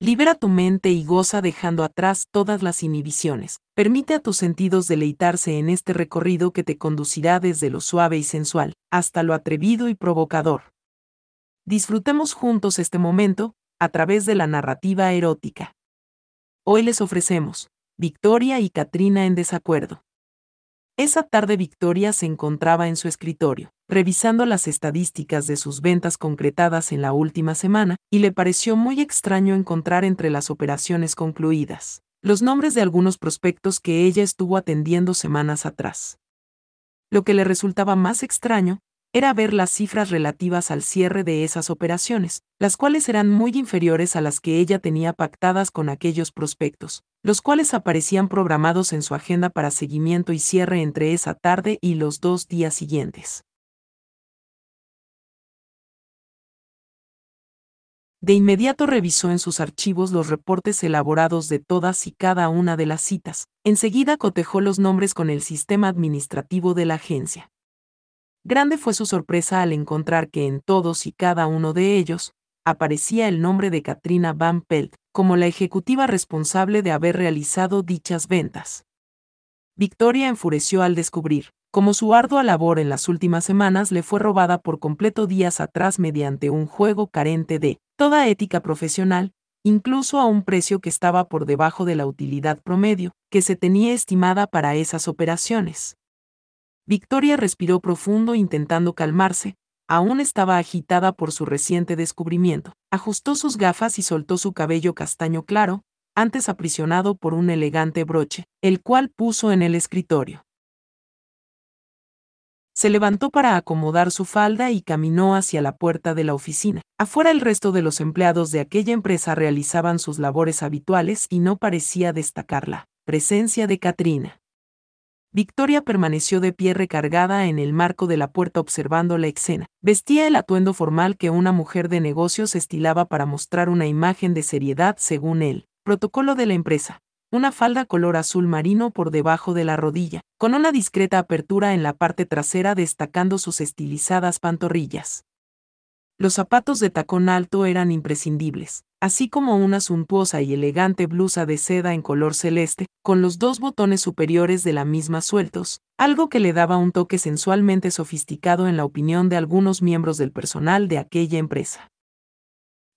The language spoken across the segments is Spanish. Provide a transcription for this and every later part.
Libera tu mente y goza dejando atrás todas las inhibiciones. Permite a tus sentidos deleitarse en este recorrido que te conducirá desde lo suave y sensual hasta lo atrevido y provocador. Disfrutemos juntos este momento a través de la narrativa erótica. Hoy les ofrecemos Victoria y Katrina en desacuerdo. Esa tarde Victoria se encontraba en su escritorio, revisando las estadísticas de sus ventas concretadas en la última semana, y le pareció muy extraño encontrar entre las operaciones concluidas los nombres de algunos prospectos que ella estuvo atendiendo semanas atrás. Lo que le resultaba más extraño era ver las cifras relativas al cierre de esas operaciones, las cuales eran muy inferiores a las que ella tenía pactadas con aquellos prospectos, los cuales aparecían programados en su agenda para seguimiento y cierre entre esa tarde y los dos días siguientes. De inmediato revisó en sus archivos los reportes elaborados de todas y cada una de las citas. Enseguida cotejó los nombres con el sistema administrativo de la agencia. Grande fue su sorpresa al encontrar que en todos y cada uno de ellos aparecía el nombre de Katrina Van Pelt como la ejecutiva responsable de haber realizado dichas ventas. Victoria enfureció al descubrir, como su ardua labor en las últimas semanas le fue robada por completo días atrás mediante un juego carente de toda ética profesional, incluso a un precio que estaba por debajo de la utilidad promedio que se tenía estimada para esas operaciones. Victoria respiró profundo intentando calmarse, aún estaba agitada por su reciente descubrimiento. Ajustó sus gafas y soltó su cabello castaño claro, antes aprisionado por un elegante broche, el cual puso en el escritorio. Se levantó para acomodar su falda y caminó hacia la puerta de la oficina. Afuera el resto de los empleados de aquella empresa realizaban sus labores habituales y no parecía destacar la presencia de Katrina. Victoria permaneció de pie recargada en el marco de la puerta observando la escena. Vestía el atuendo formal que una mujer de negocios estilaba para mostrar una imagen de seriedad según el protocolo de la empresa. Una falda color azul marino por debajo de la rodilla, con una discreta apertura en la parte trasera destacando sus estilizadas pantorrillas. Los zapatos de tacón alto eran imprescindibles, así como una suntuosa y elegante blusa de seda en color celeste, con los dos botones superiores de la misma sueltos, algo que le daba un toque sensualmente sofisticado en la opinión de algunos miembros del personal de aquella empresa.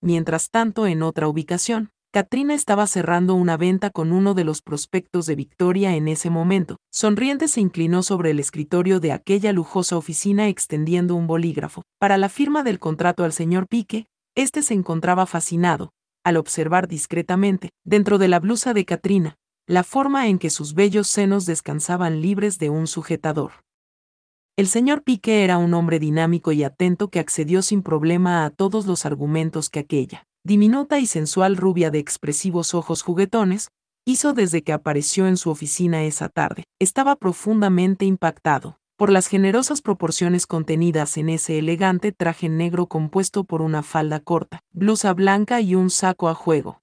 Mientras tanto, en otra ubicación, Katrina estaba cerrando una venta con uno de los prospectos de Victoria en ese momento. Sonriente se inclinó sobre el escritorio de aquella lujosa oficina extendiendo un bolígrafo. Para la firma del contrato al señor Pique, este se encontraba fascinado, al observar discretamente, dentro de la blusa de Katrina, la forma en que sus bellos senos descansaban libres de un sujetador. El señor Pique era un hombre dinámico y atento que accedió sin problema a todos los argumentos que aquella diminuta y sensual rubia de expresivos ojos juguetones, hizo desde que apareció en su oficina esa tarde. Estaba profundamente impactado por las generosas proporciones contenidas en ese elegante traje negro compuesto por una falda corta, blusa blanca y un saco a juego.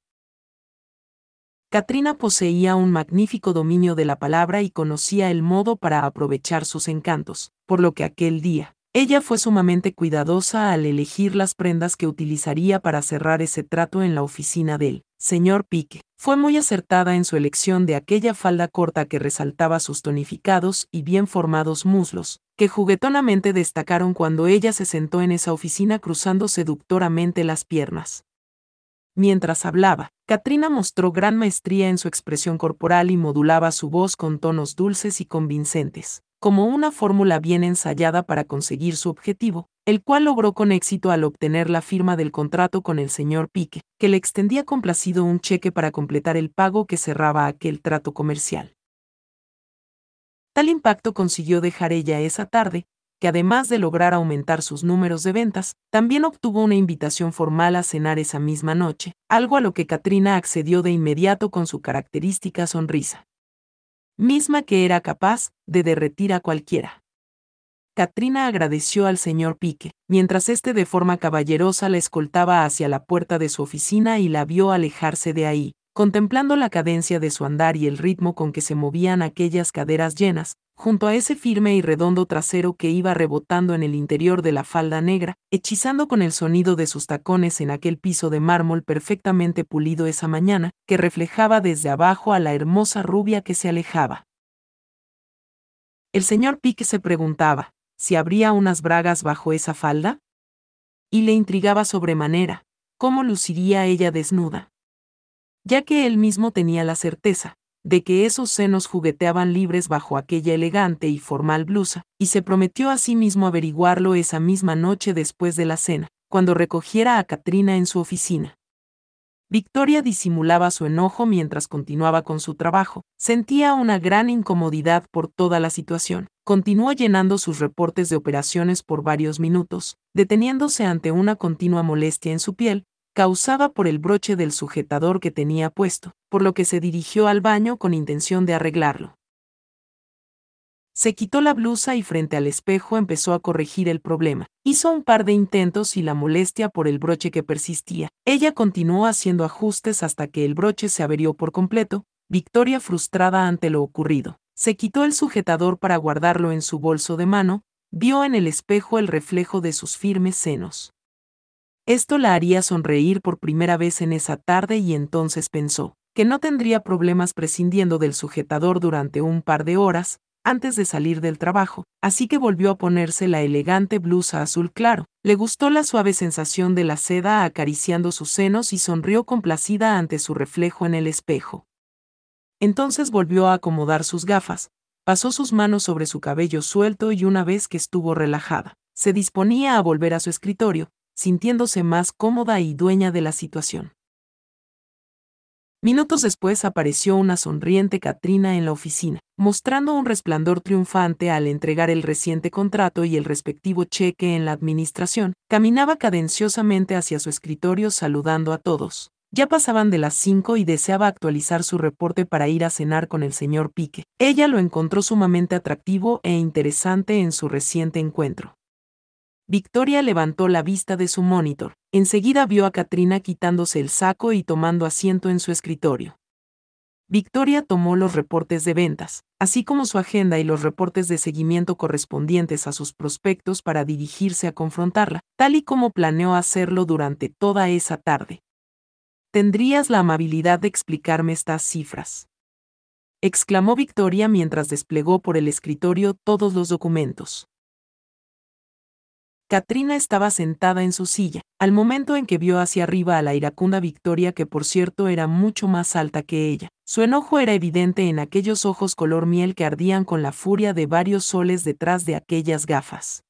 Katrina poseía un magnífico dominio de la palabra y conocía el modo para aprovechar sus encantos, por lo que aquel día, ella fue sumamente cuidadosa al elegir las prendas que utilizaría para cerrar ese trato en la oficina del señor Pique. Fue muy acertada en su elección de aquella falda corta que resaltaba sus tonificados y bien formados muslos, que juguetonamente destacaron cuando ella se sentó en esa oficina cruzando seductoramente las piernas. Mientras hablaba, Katrina mostró gran maestría en su expresión corporal y modulaba su voz con tonos dulces y convincentes como una fórmula bien ensayada para conseguir su objetivo, el cual logró con éxito al obtener la firma del contrato con el señor Pique, que le extendía complacido un cheque para completar el pago que cerraba aquel trato comercial. Tal impacto consiguió dejar ella esa tarde, que además de lograr aumentar sus números de ventas, también obtuvo una invitación formal a cenar esa misma noche, algo a lo que Katrina accedió de inmediato con su característica sonrisa misma que era capaz de derretir a cualquiera. Katrina agradeció al señor Pique, mientras éste de forma caballerosa la escoltaba hacia la puerta de su oficina y la vio alejarse de ahí, contemplando la cadencia de su andar y el ritmo con que se movían aquellas caderas llenas, junto a ese firme y redondo trasero que iba rebotando en el interior de la falda negra, hechizando con el sonido de sus tacones en aquel piso de mármol perfectamente pulido esa mañana, que reflejaba desde abajo a la hermosa rubia que se alejaba. El señor Pique se preguntaba, si habría unas bragas bajo esa falda? Y le intrigaba sobremanera, cómo luciría ella desnuda. Ya que él mismo tenía la certeza, de que esos senos jugueteaban libres bajo aquella elegante y formal blusa, y se prometió a sí mismo averiguarlo esa misma noche después de la cena, cuando recogiera a Katrina en su oficina. Victoria disimulaba su enojo mientras continuaba con su trabajo. Sentía una gran incomodidad por toda la situación. Continuó llenando sus reportes de operaciones por varios minutos, deteniéndose ante una continua molestia en su piel, causada por el broche del sujetador que tenía puesto, por lo que se dirigió al baño con intención de arreglarlo. Se quitó la blusa y frente al espejo empezó a corregir el problema. Hizo un par de intentos y la molestia por el broche que persistía. Ella continuó haciendo ajustes hasta que el broche se averió por completo, Victoria frustrada ante lo ocurrido. Se quitó el sujetador para guardarlo en su bolso de mano, vio en el espejo el reflejo de sus firmes senos. Esto la haría sonreír por primera vez en esa tarde y entonces pensó que no tendría problemas prescindiendo del sujetador durante un par de horas, antes de salir del trabajo, así que volvió a ponerse la elegante blusa azul claro. Le gustó la suave sensación de la seda acariciando sus senos y sonrió complacida ante su reflejo en el espejo. Entonces volvió a acomodar sus gafas, pasó sus manos sobre su cabello suelto y una vez que estuvo relajada, se disponía a volver a su escritorio, sintiéndose más cómoda y dueña de la situación. Minutos después apareció una sonriente Katrina en la oficina, mostrando un resplandor triunfante al entregar el reciente contrato y el respectivo cheque en la administración. Caminaba cadenciosamente hacia su escritorio saludando a todos. Ya pasaban de las cinco y deseaba actualizar su reporte para ir a cenar con el señor Pique. Ella lo encontró sumamente atractivo e interesante en su reciente encuentro. Victoria levantó la vista de su monitor. Enseguida vio a Katrina quitándose el saco y tomando asiento en su escritorio. Victoria tomó los reportes de ventas, así como su agenda y los reportes de seguimiento correspondientes a sus prospectos para dirigirse a confrontarla, tal y como planeó hacerlo durante toda esa tarde. ¿Tendrías la amabilidad de explicarme estas cifras? exclamó Victoria mientras desplegó por el escritorio todos los documentos. Katrina estaba sentada en su silla, al momento en que vio hacia arriba a la iracunda Victoria que por cierto era mucho más alta que ella. Su enojo era evidente en aquellos ojos color miel que ardían con la furia de varios soles detrás de aquellas gafas.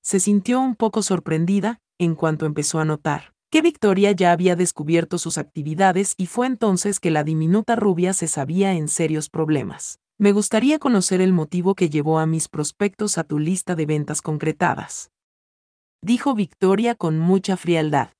Se sintió un poco sorprendida, en cuanto empezó a notar que Victoria ya había descubierto sus actividades y fue entonces que la diminuta rubia se sabía en serios problemas. Me gustaría conocer el motivo que llevó a mis prospectos a tu lista de ventas concretadas dijo Victoria con mucha frialdad.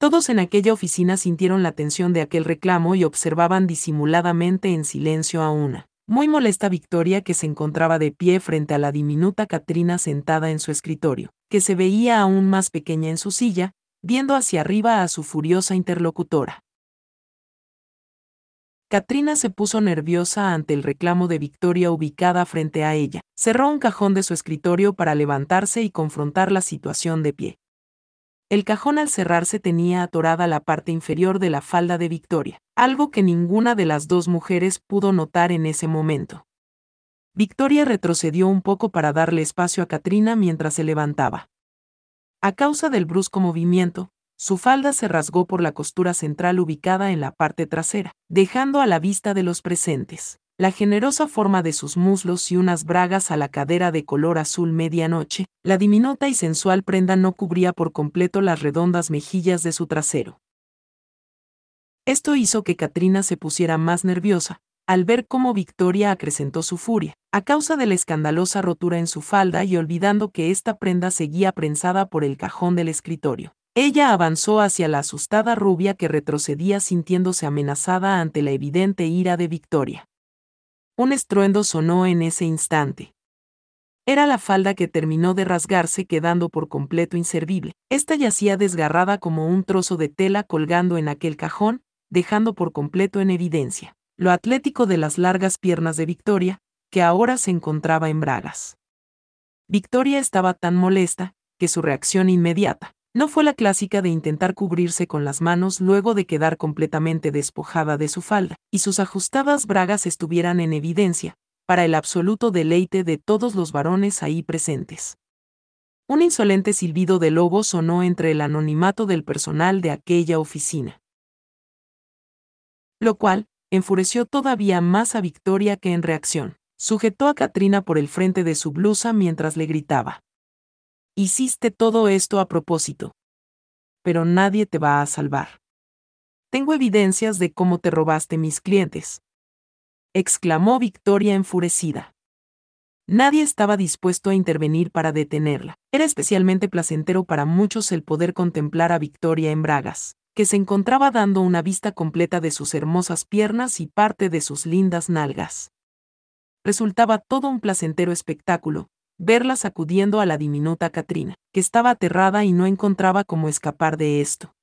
Todos en aquella oficina sintieron la tensión de aquel reclamo y observaban disimuladamente en silencio a una. Muy molesta Victoria que se encontraba de pie frente a la diminuta Katrina sentada en su escritorio, que se veía aún más pequeña en su silla, viendo hacia arriba a su furiosa interlocutora. Katrina se puso nerviosa ante el reclamo de Victoria ubicada frente a ella. Cerró un cajón de su escritorio para levantarse y confrontar la situación de pie. El cajón al cerrarse tenía atorada la parte inferior de la falda de Victoria, algo que ninguna de las dos mujeres pudo notar en ese momento. Victoria retrocedió un poco para darle espacio a Katrina mientras se levantaba. A causa del brusco movimiento, su falda se rasgó por la costura central ubicada en la parte trasera, dejando a la vista de los presentes la generosa forma de sus muslos y unas bragas a la cadera de color azul medianoche, la diminuta y sensual prenda no cubría por completo las redondas mejillas de su trasero. Esto hizo que Katrina se pusiera más nerviosa, al ver cómo Victoria acrecentó su furia, a causa de la escandalosa rotura en su falda y olvidando que esta prenda seguía prensada por el cajón del escritorio. Ella avanzó hacia la asustada rubia que retrocedía sintiéndose amenazada ante la evidente ira de Victoria. Un estruendo sonó en ese instante. Era la falda que terminó de rasgarse quedando por completo inservible. Esta yacía desgarrada como un trozo de tela colgando en aquel cajón, dejando por completo en evidencia lo atlético de las largas piernas de Victoria, que ahora se encontraba en bragas. Victoria estaba tan molesta, que su reacción inmediata no fue la clásica de intentar cubrirse con las manos luego de quedar completamente despojada de su falda, y sus ajustadas bragas estuvieran en evidencia, para el absoluto deleite de todos los varones ahí presentes. Un insolente silbido de lobo sonó entre el anonimato del personal de aquella oficina. Lo cual, enfureció todavía más a Victoria que en reacción. Sujetó a Katrina por el frente de su blusa mientras le gritaba. Hiciste todo esto a propósito. Pero nadie te va a salvar. Tengo evidencias de cómo te robaste mis clientes. exclamó Victoria enfurecida. Nadie estaba dispuesto a intervenir para detenerla. Era especialmente placentero para muchos el poder contemplar a Victoria en bragas, que se encontraba dando una vista completa de sus hermosas piernas y parte de sus lindas nalgas resultaba todo un placentero espectáculo, verla sacudiendo a la diminuta Katrina, que estaba aterrada y no encontraba cómo escapar de esto.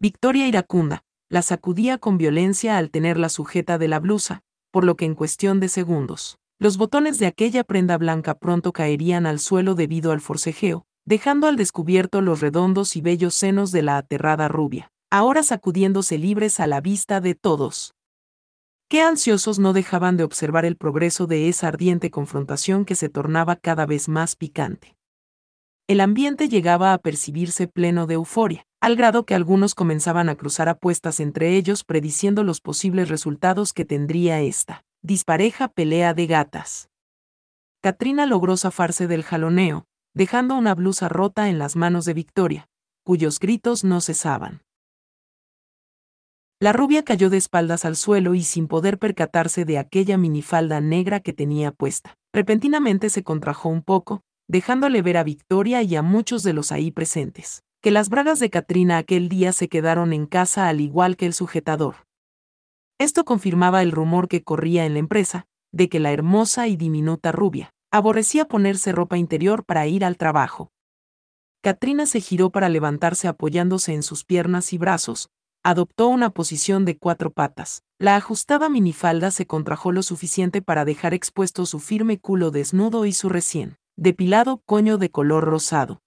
Victoria iracunda, la sacudía con violencia al tenerla sujeta de la blusa, por lo que en cuestión de segundos, los botones de aquella prenda blanca pronto caerían al suelo debido al forcejeo, dejando al descubierto los redondos y bellos senos de la aterrada rubia, ahora sacudiéndose libres a la vista de todos. Qué ansiosos no dejaban de observar el progreso de esa ardiente confrontación que se tornaba cada vez más picante. El ambiente llegaba a percibirse pleno de euforia, al grado que algunos comenzaban a cruzar apuestas entre ellos prediciendo los posibles resultados que tendría esta dispareja pelea de gatas. Katrina logró zafarse del jaloneo, dejando una blusa rota en las manos de Victoria, cuyos gritos no cesaban. La rubia cayó de espaldas al suelo y sin poder percatarse de aquella minifalda negra que tenía puesta. Repentinamente se contrajo un poco, dejándole ver a Victoria y a muchos de los ahí presentes, que las bragas de Katrina aquel día se quedaron en casa al igual que el sujetador. Esto confirmaba el rumor que corría en la empresa, de que la hermosa y diminuta rubia aborrecía ponerse ropa interior para ir al trabajo. Katrina se giró para levantarse apoyándose en sus piernas y brazos, adoptó una posición de cuatro patas. La ajustada minifalda se contrajo lo suficiente para dejar expuesto su firme culo desnudo y su recién depilado coño de color rosado.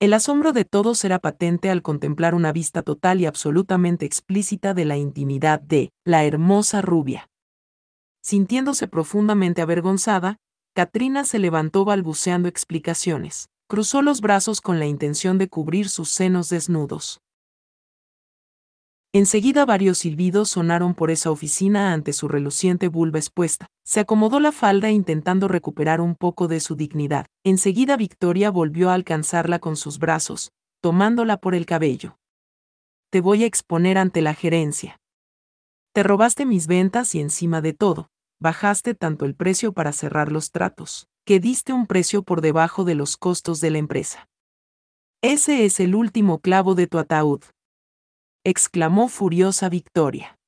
El asombro de todos era patente al contemplar una vista total y absolutamente explícita de la intimidad de la hermosa rubia. Sintiéndose profundamente avergonzada, Katrina se levantó balbuceando explicaciones, cruzó los brazos con la intención de cubrir sus senos desnudos. Enseguida varios silbidos sonaron por esa oficina ante su reluciente vulva expuesta. Se acomodó la falda intentando recuperar un poco de su dignidad. Enseguida Victoria volvió a alcanzarla con sus brazos, tomándola por el cabello. Te voy a exponer ante la gerencia. Te robaste mis ventas y encima de todo, bajaste tanto el precio para cerrar los tratos, que diste un precio por debajo de los costos de la empresa. Ese es el último clavo de tu ataúd exclamó furiosa Victoria.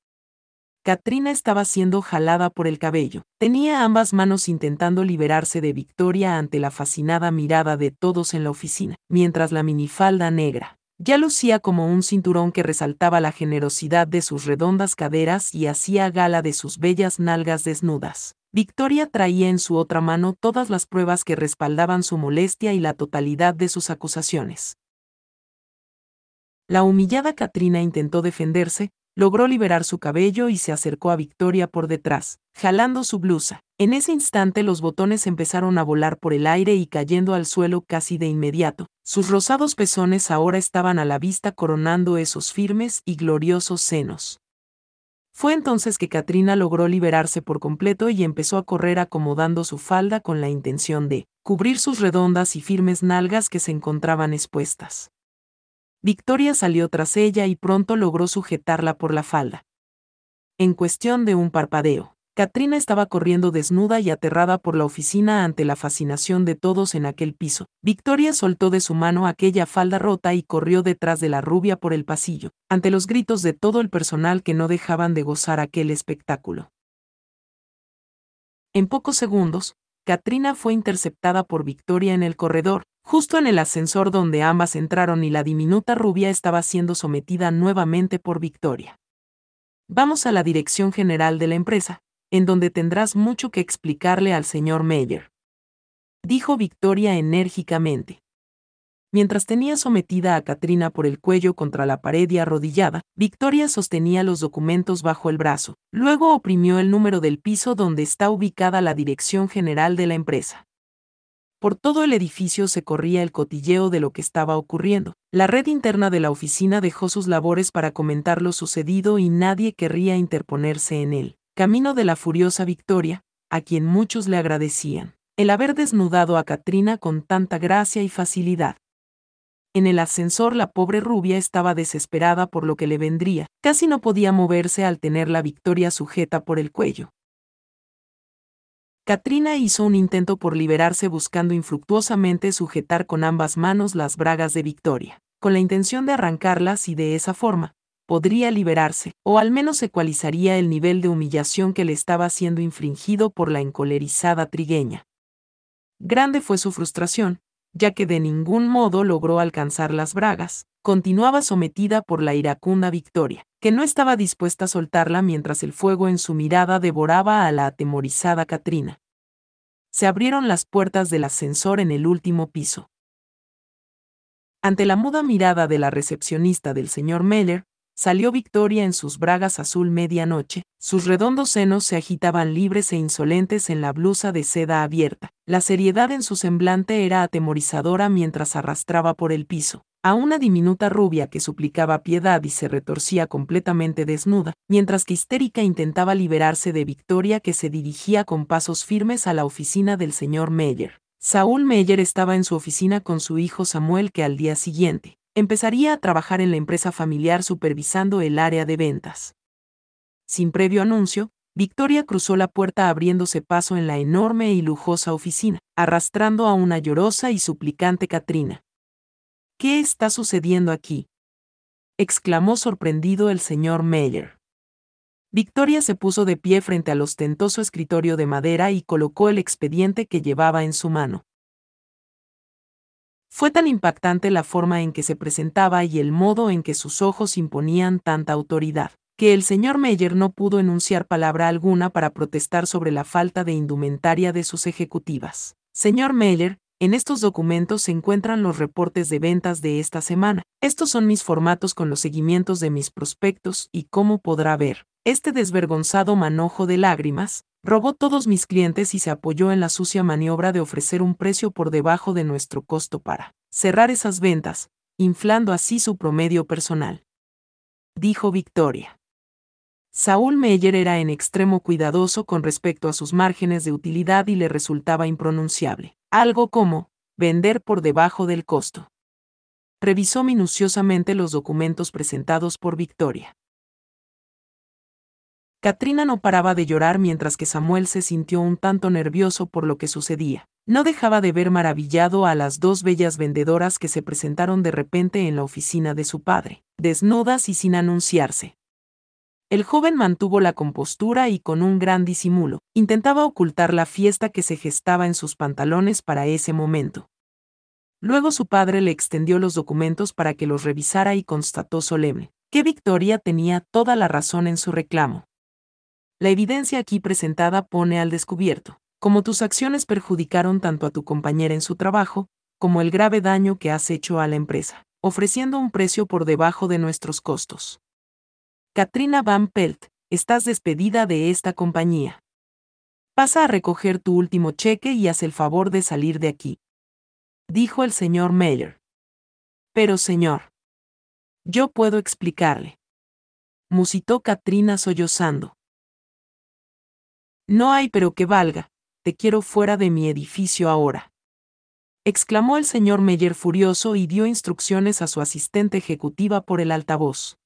Katrina estaba siendo jalada por el cabello. Tenía ambas manos intentando liberarse de Victoria ante la fascinada mirada de todos en la oficina, mientras la minifalda negra ya lucía como un cinturón que resaltaba la generosidad de sus redondas caderas y hacía gala de sus bellas nalgas desnudas. Victoria traía en su otra mano todas las pruebas que respaldaban su molestia y la totalidad de sus acusaciones. La humillada Katrina intentó defenderse, logró liberar su cabello y se acercó a Victoria por detrás, jalando su blusa. En ese instante los botones empezaron a volar por el aire y cayendo al suelo casi de inmediato. Sus rosados pezones ahora estaban a la vista coronando esos firmes y gloriosos senos. Fue entonces que Katrina logró liberarse por completo y empezó a correr acomodando su falda con la intención de cubrir sus redondas y firmes nalgas que se encontraban expuestas. Victoria salió tras ella y pronto logró sujetarla por la falda. En cuestión de un parpadeo, Katrina estaba corriendo desnuda y aterrada por la oficina ante la fascinación de todos en aquel piso. Victoria soltó de su mano aquella falda rota y corrió detrás de la rubia por el pasillo, ante los gritos de todo el personal que no dejaban de gozar aquel espectáculo. En pocos segundos, Katrina fue interceptada por Victoria en el corredor, justo en el ascensor donde ambas entraron y la diminuta rubia estaba siendo sometida nuevamente por Victoria. Vamos a la dirección general de la empresa, en donde tendrás mucho que explicarle al señor Meyer. Dijo Victoria enérgicamente. Mientras tenía sometida a Katrina por el cuello contra la pared y arrodillada, Victoria sostenía los documentos bajo el brazo. Luego oprimió el número del piso donde está ubicada la dirección general de la empresa. Por todo el edificio se corría el cotilleo de lo que estaba ocurriendo. La red interna de la oficina dejó sus labores para comentar lo sucedido y nadie querría interponerse en él. Camino de la furiosa Victoria, a quien muchos le agradecían. El haber desnudado a Katrina con tanta gracia y facilidad. En el ascensor la pobre rubia estaba desesperada por lo que le vendría, casi no podía moverse al tener la Victoria sujeta por el cuello. Katrina hizo un intento por liberarse buscando infructuosamente sujetar con ambas manos las bragas de Victoria, con la intención de arrancarlas y de esa forma, podría liberarse, o al menos ecualizaría el nivel de humillación que le estaba siendo infringido por la encolerizada trigueña. Grande fue su frustración, ya que de ningún modo logró alcanzar las bragas, continuaba sometida por la iracunda Victoria, que no estaba dispuesta a soltarla mientras el fuego en su mirada devoraba a la atemorizada Katrina. Se abrieron las puertas del ascensor en el último piso. Ante la muda mirada de la recepcionista del señor Meller, salió Victoria en sus bragas azul medianoche, sus redondos senos se agitaban libres e insolentes en la blusa de seda abierta, la seriedad en su semblante era atemorizadora mientras arrastraba por el piso, a una diminuta rubia que suplicaba piedad y se retorcía completamente desnuda, mientras que histérica intentaba liberarse de Victoria que se dirigía con pasos firmes a la oficina del señor Meyer. Saúl Meyer estaba en su oficina con su hijo Samuel que al día siguiente empezaría a trabajar en la empresa familiar supervisando el área de ventas. Sin previo anuncio, Victoria cruzó la puerta abriéndose paso en la enorme y lujosa oficina, arrastrando a una llorosa y suplicante Katrina. ¿Qué está sucediendo aquí? exclamó sorprendido el señor Meyer. Victoria se puso de pie frente al ostentoso escritorio de madera y colocó el expediente que llevaba en su mano. Fue tan impactante la forma en que se presentaba y el modo en que sus ojos imponían tanta autoridad, que el señor Meyer no pudo enunciar palabra alguna para protestar sobre la falta de indumentaria de sus ejecutivas. Señor Meyer, en estos documentos se encuentran los reportes de ventas de esta semana. Estos son mis formatos con los seguimientos de mis prospectos y como podrá ver, este desvergonzado manojo de lágrimas, robó todos mis clientes y se apoyó en la sucia maniobra de ofrecer un precio por debajo de nuestro costo para cerrar esas ventas, inflando así su promedio personal. Dijo Victoria. Saúl Meyer era en extremo cuidadoso con respecto a sus márgenes de utilidad y le resultaba impronunciable algo como, vender por debajo del costo. Revisó minuciosamente los documentos presentados por Victoria. Katrina no paraba de llorar mientras que Samuel se sintió un tanto nervioso por lo que sucedía. No dejaba de ver maravillado a las dos bellas vendedoras que se presentaron de repente en la oficina de su padre, desnudas y sin anunciarse. El joven mantuvo la compostura y con un gran disimulo, intentaba ocultar la fiesta que se gestaba en sus pantalones para ese momento. Luego su padre le extendió los documentos para que los revisara y constató solemne que Victoria tenía toda la razón en su reclamo. La evidencia aquí presentada pone al descubierto, como tus acciones perjudicaron tanto a tu compañera en su trabajo, como el grave daño que has hecho a la empresa, ofreciendo un precio por debajo de nuestros costos. Katrina Van Pelt, estás despedida de esta compañía. Pasa a recoger tu último cheque y haz el favor de salir de aquí. Dijo el señor Meyer. Pero señor. Yo puedo explicarle. Musitó Katrina sollozando. No hay pero que valga, te quiero fuera de mi edificio ahora. Exclamó el señor Meyer furioso y dio instrucciones a su asistente ejecutiva por el altavoz.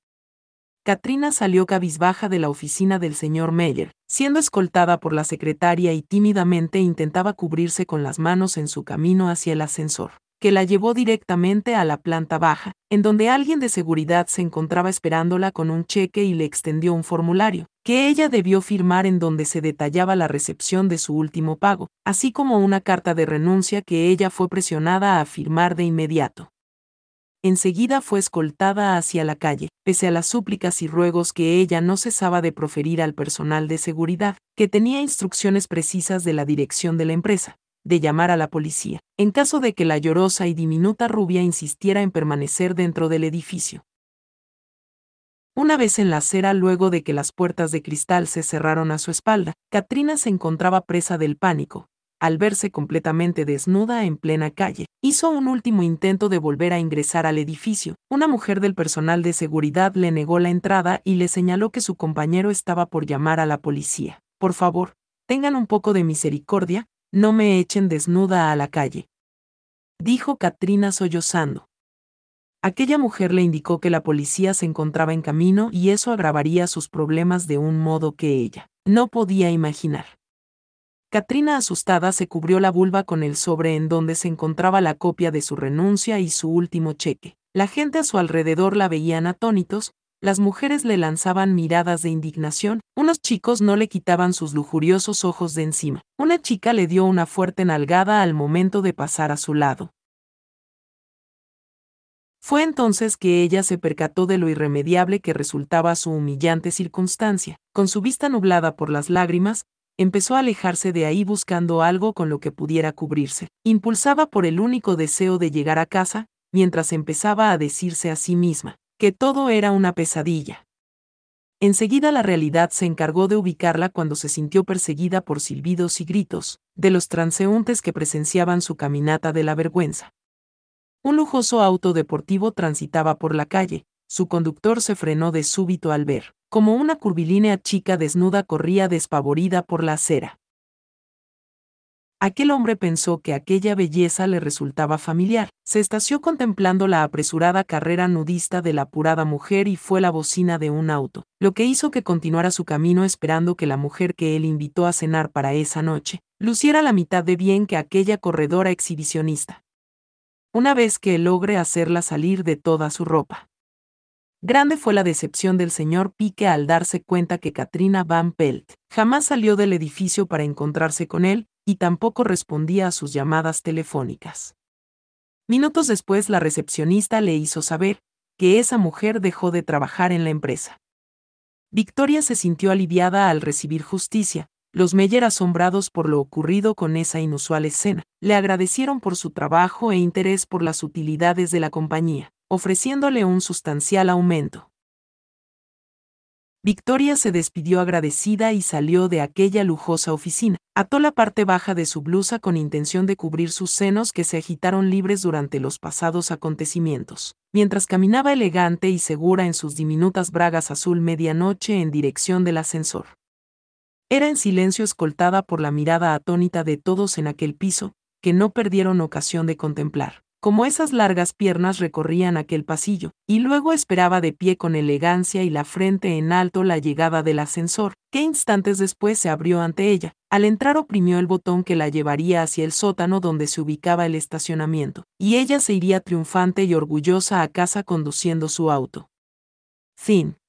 Katrina salió cabizbaja de la oficina del señor Meyer, siendo escoltada por la secretaria y tímidamente intentaba cubrirse con las manos en su camino hacia el ascensor, que la llevó directamente a la planta baja, en donde alguien de seguridad se encontraba esperándola con un cheque y le extendió un formulario, que ella debió firmar en donde se detallaba la recepción de su último pago, así como una carta de renuncia que ella fue presionada a firmar de inmediato. enseguida fue escoltada hacia la calle, pese a las súplicas y ruegos que ella no cesaba de proferir al personal de seguridad, que tenía instrucciones precisas de la dirección de la empresa, de llamar a la policía, en caso de que la llorosa y diminuta rubia insistiera en permanecer dentro del edificio. Una vez en la acera luego de que las puertas de cristal se cerraron a su espalda, Katrina se encontraba presa del pánico. Al verse completamente desnuda en plena calle, hizo un último intento de volver a ingresar al edificio. Una mujer del personal de seguridad le negó la entrada y le señaló que su compañero estaba por llamar a la policía. Por favor, tengan un poco de misericordia, no me echen desnuda a la calle. Dijo Katrina sollozando. Aquella mujer le indicó que la policía se encontraba en camino y eso agravaría sus problemas de un modo que ella no podía imaginar. Katrina asustada se cubrió la vulva con el sobre en donde se encontraba la copia de su renuncia y su último cheque. La gente a su alrededor la veían atónitos, las mujeres le lanzaban miradas de indignación, unos chicos no le quitaban sus lujuriosos ojos de encima. Una chica le dio una fuerte nalgada al momento de pasar a su lado. Fue entonces que ella se percató de lo irremediable que resultaba su humillante circunstancia. Con su vista nublada por las lágrimas, empezó a alejarse de ahí buscando algo con lo que pudiera cubrirse. Impulsaba por el único deseo de llegar a casa, mientras empezaba a decirse a sí misma, que todo era una pesadilla. Enseguida la realidad se encargó de ubicarla cuando se sintió perseguida por silbidos y gritos, de los transeúntes que presenciaban su caminata de la vergüenza. Un lujoso auto deportivo transitaba por la calle, su conductor se frenó de súbito al ver, como una curvilínea chica desnuda corría despavorida por la acera. Aquel hombre pensó que aquella belleza le resultaba familiar, se estació contemplando la apresurada carrera nudista de la apurada mujer y fue la bocina de un auto, lo que hizo que continuara su camino esperando que la mujer que él invitó a cenar para esa noche, luciera la mitad de bien que aquella corredora exhibicionista. Una vez que logre hacerla salir de toda su ropa. Grande fue la decepción del señor Pique al darse cuenta que Katrina Van Pelt jamás salió del edificio para encontrarse con él, y tampoco respondía a sus llamadas telefónicas. Minutos después la recepcionista le hizo saber que esa mujer dejó de trabajar en la empresa. Victoria se sintió aliviada al recibir justicia. Los Meyer, asombrados por lo ocurrido con esa inusual escena, le agradecieron por su trabajo e interés por las utilidades de la compañía, ofreciéndole un sustancial aumento. Victoria se despidió agradecida y salió de aquella lujosa oficina. Ató la parte baja de su blusa con intención de cubrir sus senos que se agitaron libres durante los pasados acontecimientos, mientras caminaba elegante y segura en sus diminutas bragas azul medianoche en dirección del ascensor. Era en silencio escoltada por la mirada atónita de todos en aquel piso, que no perdieron ocasión de contemplar como esas largas piernas recorrían aquel pasillo, y luego esperaba de pie con elegancia y la frente en alto la llegada del ascensor, que instantes después se abrió ante ella. Al entrar oprimió el botón que la llevaría hacia el sótano donde se ubicaba el estacionamiento, y ella se iría triunfante y orgullosa a casa conduciendo su auto. Fin.